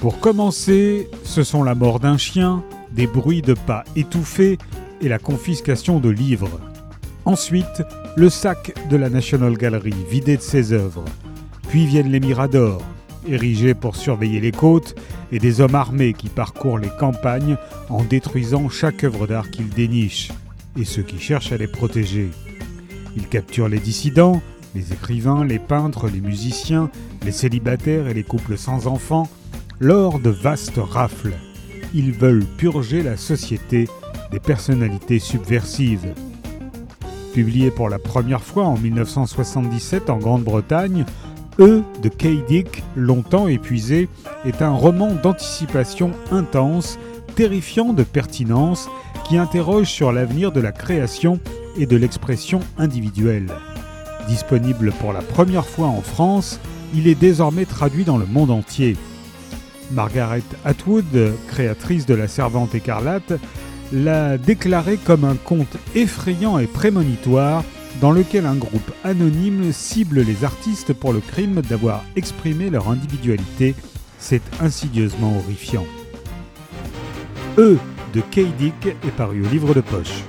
Pour commencer, ce sont la mort d'un chien, des bruits de pas étouffés et la confiscation de livres. Ensuite, le sac de la National Gallery vidé de ses œuvres. Puis viennent les miradors, érigés pour surveiller les côtes, et des hommes armés qui parcourent les campagnes en détruisant chaque œuvre d'art qu'ils dénichent, et ceux qui cherchent à les protéger. Ils capturent les dissidents, les écrivains, les peintres, les musiciens, les célibataires et les couples sans enfants, lors de vastes rafles. Ils veulent purger la société des personnalités subversives. Publié pour la première fois en 1977 en Grande-Bretagne, E de K. Dick, longtemps épuisé, est un roman d'anticipation intense, terrifiant de pertinence, qui interroge sur l'avenir de la création et de l'expression individuelle. Disponible pour la première fois en France, il est désormais traduit dans le monde entier. Margaret Atwood, créatrice de La Servante écarlate, l'a déclaré comme un conte effrayant et prémonitoire dans lequel un groupe anonyme cible les artistes pour le crime d'avoir exprimé leur individualité. C'est insidieusement horrifiant. E de K. Dick est paru au livre de poche.